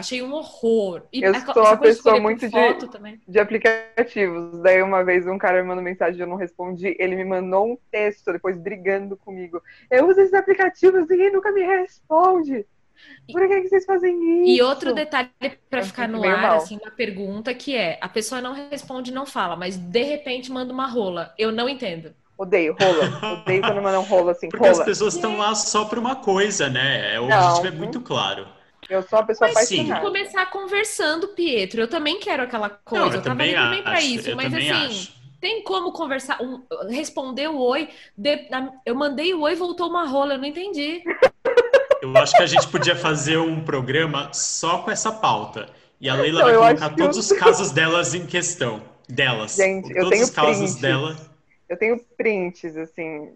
Achei um horror. E Eu sou uma pessoa muito de- foto também. de aplicativos. Daí uma vez um cara me mandou mensagem e eu não respondi. Ele me mandou um texto depois brigando comigo. Eu uso esses aplicativos, ninguém nunca me responde. Por que, que vocês fazem isso? E outro detalhe pra Eu ficar no ar, mal. assim, uma pergunta que é: a pessoa não responde, não fala, mas de repente manda uma rola. Eu não entendo. Odeio, rola. Odeio quando mandam rola assim, Porque as rola. pessoas estão lá só por uma coisa, né? O Não. objetivo é muito claro. Eu sou uma pessoa Mas sim, apaixonada. começar conversando, Pietro. Eu também quero aquela coisa. Não, eu eu tava também ali também pra acho. isso. eu Mas assim, acho. tem como conversar? Um, responder o oi. de- na- eu mandei o oi e voltou uma rola. Eu não entendi. Eu acho que a gente podia fazer um programa só com essa pauta. E a Leila Não, vai eu colocar todos eu- os casos delas em questão. Delas. Gente, eu Todos tenho os casos prints. dela. Eu tenho prints, assim,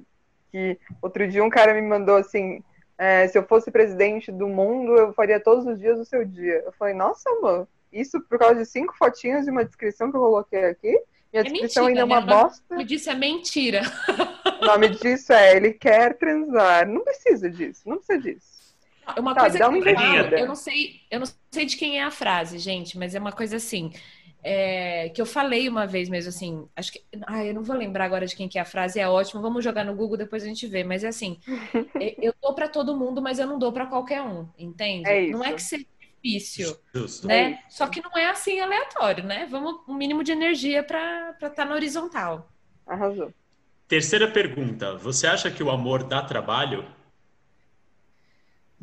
que outro dia um cara me mandou assim, é, se eu fosse presidente do mundo, eu faria todos os dias o seu dia. Eu falei, nossa, mano, isso por causa de cinco fotinhos e uma descrição que eu coloquei aqui? Minha É descrição mentira, ainda é uma né? Ela- bosta. Me disse é mentira. O nome disso é Ele Quer Transar. Não precisa disso, não precisa disso. Uma Tá, coisa que uma eu falo, eu não sei, eu não sei de quem é a frase, gente, mas é uma coisa assim, é, que eu falei uma vez mesmo assim, acho que, ah, eu não vou lembrar agora de quem que é a frase, é ótimo, vamos jogar no Google depois a gente vê, mas é assim, é, eu dou pra todo mundo, mas eu não dou pra qualquer um, entende? É Não é que seja difícil, Justo. né? Só que não é assim aleatório, né? Vamos um mínimo de energia pra estar na horizontal. Arrasou. Terceira pergunta. Você acha que o amor dá trabalho?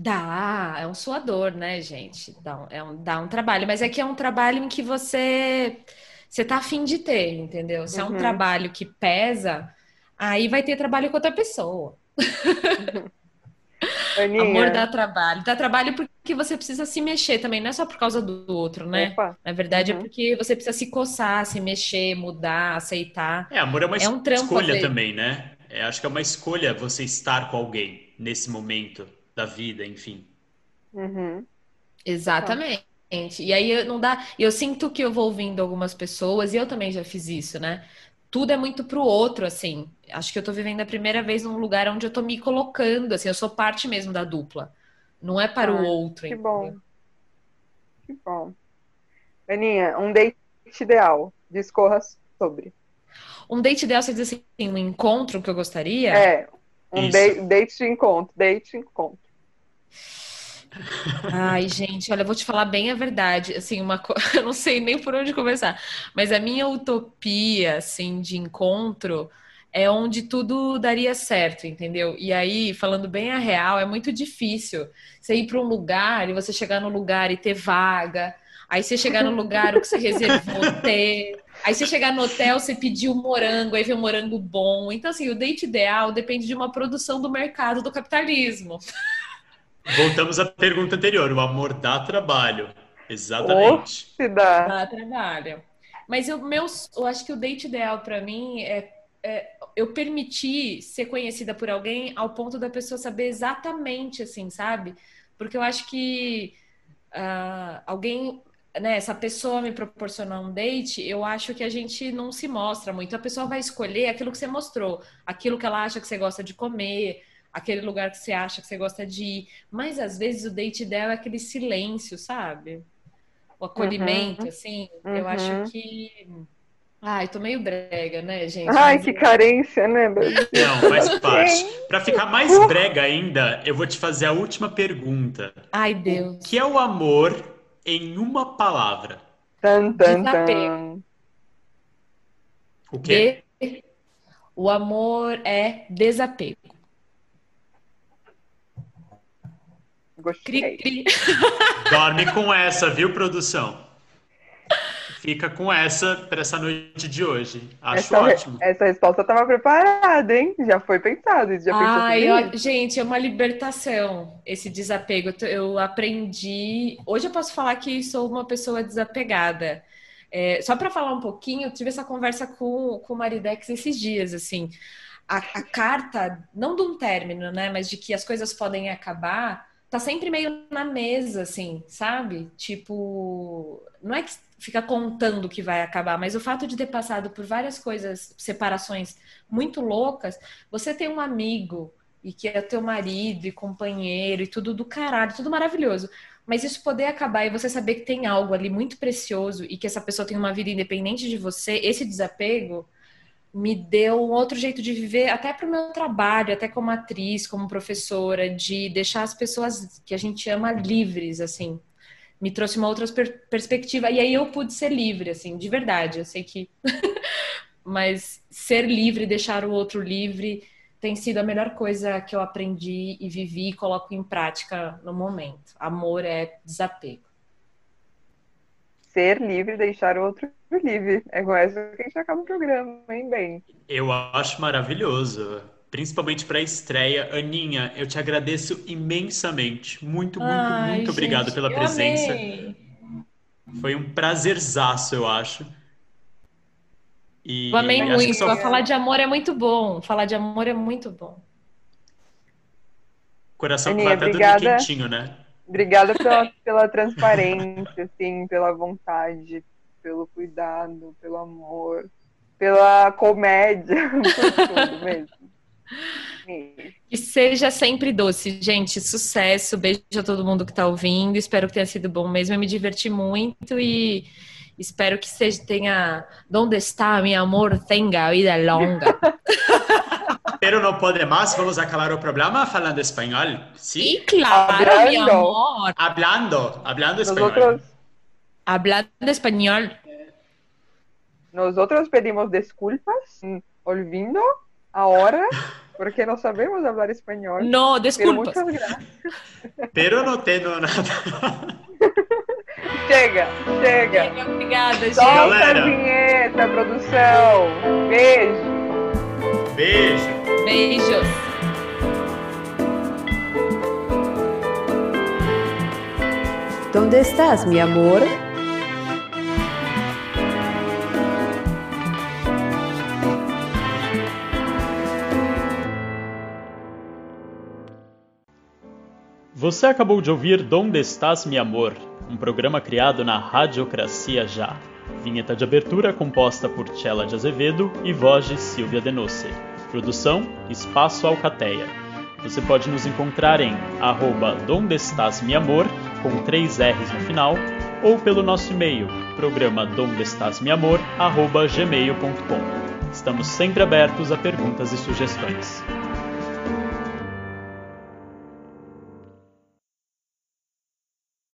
Dá, é um suador, né, gente? Dá um, é um, dá um trabalho, mas é que é um trabalho em que você você tá afim de ter, entendeu? Se é um Uhum. trabalho que pesa, aí vai ter trabalho com outra pessoa. Aninha. Amor dá trabalho. Dá trabalho porque você precisa se mexer também, não é só por causa do outro, né? Opa. Na verdade, Uhum. é porque você precisa se coçar, se mexer, mudar, aceitar. É, amor é uma É um escolha fazer. também, né? É, acho que é uma escolha você estar com alguém nesse momento da vida, enfim. Uhum. Exatamente. E aí eu- não dá. Eu sinto que eu vou ouvindo algumas pessoas, e eu também já fiz isso, né? Tudo é muito pro outro, assim. Acho que eu tô vivendo a primeira vez num lugar onde eu tô me colocando, assim, eu sou parte mesmo da dupla. Não é para o Ai, outro, Que entendeu? bom. Que bom. Aninha, um date ideal. Discorra sobre. Um date ideal, você diz assim, um encontro que eu gostaria? É. Um date, date de encontro. Date de encontro. Ai, gente, olha, eu vou te falar bem a verdade. Assim, uma co... eu não sei nem por onde começar, mas a minha utopia, assim, de encontro é onde tudo daria certo, entendeu? E aí, falando bem a real, é muito difícil você ir para um lugar e você chegar no lugar e ter vaga. Aí você chegar no lugar, o que você reservou ter. Aí você chegar no hotel, você pediu morango, aí vem um morango bom. Então, assim, o date ideal depende de uma produção do mercado do capitalismo. Voltamos à pergunta anterior. O amor dá trabalho. Exatamente. Se dá. Dá trabalho. Mas eu, meus, eu acho que o date ideal pra mim é, é eu permitir ser conhecida por alguém ao ponto da pessoa saber exatamente assim, sabe? Porque eu acho que ah, alguém, né, essa pessoa me proporcionar um date, eu acho que a gente não se mostra muito. A pessoa vai escolher aquilo que você mostrou, aquilo que ela acha que você gosta de comer, aquele lugar que você acha que você gosta de ir. Mas às vezes o date ideal é aquele silêncio, sabe? O acolhimento, Uhum. assim. Eu Uhum. acho que. Ai, tô meio brega, né, gente? Ai, Mas que carência, né, Brasil? Não, faz parte. Para ficar mais brega ainda, eu vou te fazer a última pergunta. Ai, O Deus. que é o amor em uma palavra? Tan, tan, Desapego. tan. O quê? De- O amor é desapego. Cri, Gostei. cri. Dorme com essa, viu, produção? Fica com essa para essa noite de hoje. Acho Essa, ótimo. essa resposta estava preparada, hein? Já foi pensado. Já pensou Ai, isso? gente, é uma libertação esse desapego. Eu, eu aprendi. Hoje eu posso falar que sou uma pessoa desapegada. É, só para falar um pouquinho, eu tive essa conversa com, com o Maridex esses dias, assim. A, a carta, não de um término, né, mas de que as coisas podem acabar, tá sempre meio na mesa, assim, sabe? Tipo, não é que fica contando que vai acabar, mas o fato de ter passado por várias coisas, separações muito loucas, você tem um amigo e que é teu marido e companheiro e tudo do caralho, tudo maravilhoso. Mas isso poder acabar e você saber que tem algo ali muito precioso e que essa pessoa tem uma vida independente de você, esse desapego me deu um outro jeito de viver, até para o meu trabalho, até como atriz, como professora, de deixar as pessoas que a gente ama livres, assim. Me trouxe uma outra per- perspectiva. E aí eu pude ser livre, assim, de verdade. Eu sei que. Mas ser livre, deixar o outro livre, tem sido a melhor coisa que eu aprendi e vivi e coloco em prática no momento. Amor é desapego. Ser livre, deixar o outro livre. É com essa que a gente acaba o programa, hein, bem? Eu acho maravilhoso. Principalmente para a estreia. Aninha, eu te agradeço imensamente. Muito, muito, Ai, muito obrigado gente, pela eu presença. amei. Foi um prazerzaço, eu acho. E Eu amei muito. só- Falar de amor é muito bom. Falar de amor é muito bom. O coração Aninha, vai até dormir obrigada. quentinho, né? Obrigada pela, pela transparência, assim, pela vontade, pelo cuidado, pelo amor, pela comédia, por tudo mesmo. Que seja sempre doce, gente. Sucesso. Beijo a todo mundo que tá ouvindo. Espero que tenha sido bom mesmo. Eu me diverti muito e espero que seja tenha. Onde está, meu amor? Tenga vida longa. Pero no pode mais, vamos acabar o programa falando espanhol. Sí, Sim? claro, mi Hablando. amor. Hablando, hablando espanhol. Nosotros, Hablando español. nosotros pedimos desculpas, mm, olvindo ahora, porque no sabemos hablar español. No, Pero desculpas. muchas gracias. Pero no nada. Chega, chega. Obrigada, gente. Solta Galera. a vinheta, produção. Beijo. Beijo. Beijos. ¿Dónde estás, mi amor? Você acabou de ouvir Donde Estás, Mi Amor, um programa criado na Radiocracia Já. Vinheta de abertura composta por Tchela de Azevedo e voz de Silvia Denose. Produção Espaço Alcateia. Você pode nos encontrar em arroba Donde Estás, Mi Amor, com três R's no final, ou pelo nosso e-mail, programa dondestasmiamor, arroba gmail.com. Estamos sempre abertos a perguntas e sugestões.